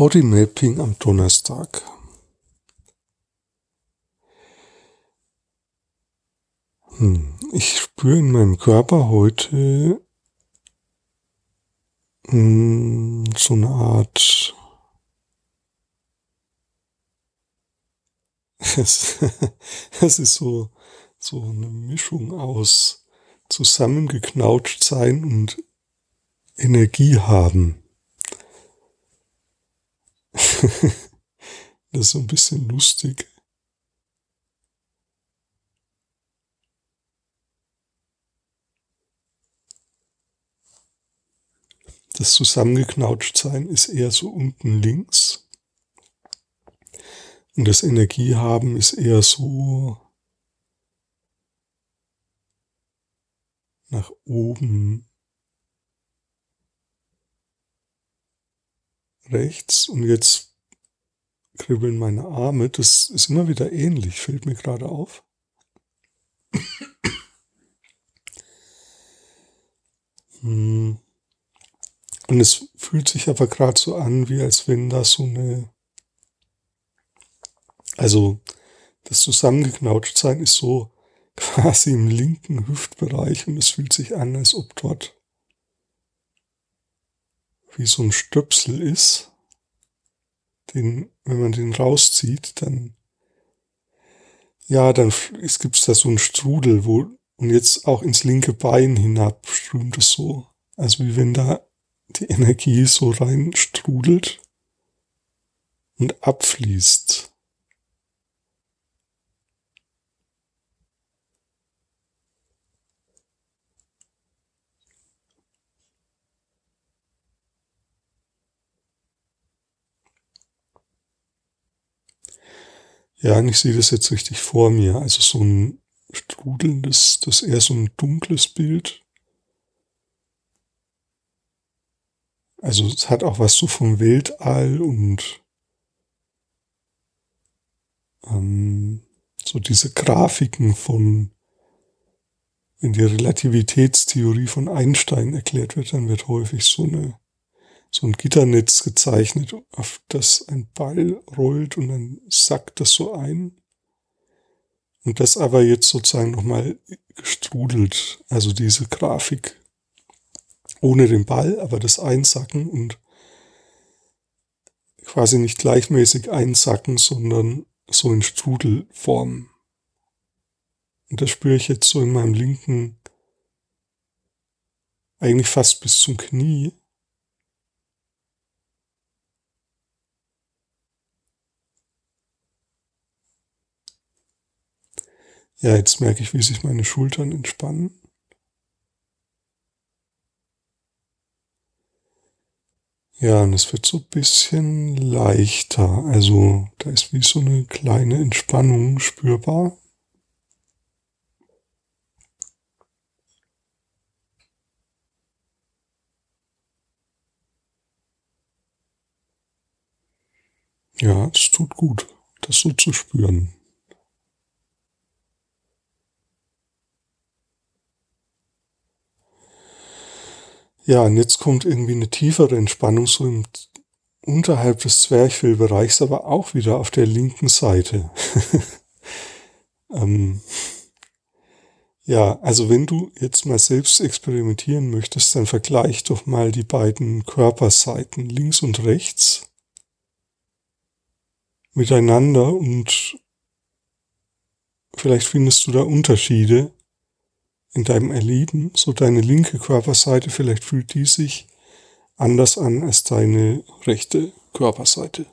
Bodymapping am Donnerstag. Hm, ich spüre in meinem Körper heute hm, so eine Art es, es ist so, so eine Mischung aus zusammengeknautscht sein und Energie haben. das ist so ein bisschen lustig. Das Zusammengeknautschtsein ist eher so unten links. Und das Energiehaben ist eher so nach oben rechts und jetzt kribbeln meine Arme. Das ist immer wieder ähnlich, fällt mir gerade auf. Hm. Und es fühlt sich aber gerade so an, wie als wenn da so eine, also das Zusammengeknautschtsein ist so quasi im linken Hüftbereich und es fühlt sich an, als ob dort wie so ein Stöpsel ist, den, wenn man den rauszieht, dann, ja, dann es gibt da so einen Strudel, wo, und jetzt auch ins linke Bein hinab strömt es so. Also wie wenn da die Energie so rein strudelt und abfließt. Ja, ich sehe das jetzt richtig vor mir. Also so ein strudelndes, das eher so ein dunkles Bild. Also es hat auch was so vom Weltall und ähm, so diese Grafiken von, wenn die Relativitätstheorie von Einstein erklärt wird, dann wird häufig so eine so ein Gitternetz gezeichnet, auf das ein Ball rollt und dann sackt das so ein. Und das aber jetzt sozusagen nochmal gestrudelt, also diese Grafik ohne den Ball, aber das Einsacken und quasi nicht gleichmäßig einsacken, sondern so in Strudelform. Und das spüre ich jetzt so in meinem linken, eigentlich fast bis zum Knie. Ja, jetzt merke ich, wie sich meine Schultern entspannen. Ja, und es wird so ein bisschen leichter. Also da ist wie so eine kleine Entspannung spürbar. Ja, es tut gut, das so zu spüren. Ja, und jetzt kommt irgendwie eine tiefere Entspannung so im, unterhalb des Zwerchfellbereichs, aber auch wieder auf der linken Seite. ähm, ja, also wenn du jetzt mal selbst experimentieren möchtest, dann vergleich doch mal die beiden Körperseiten links und rechts miteinander und vielleicht findest du da Unterschiede in deinem Erleben, so deine linke Körperseite, vielleicht fühlt die sich anders an als deine rechte Körperseite.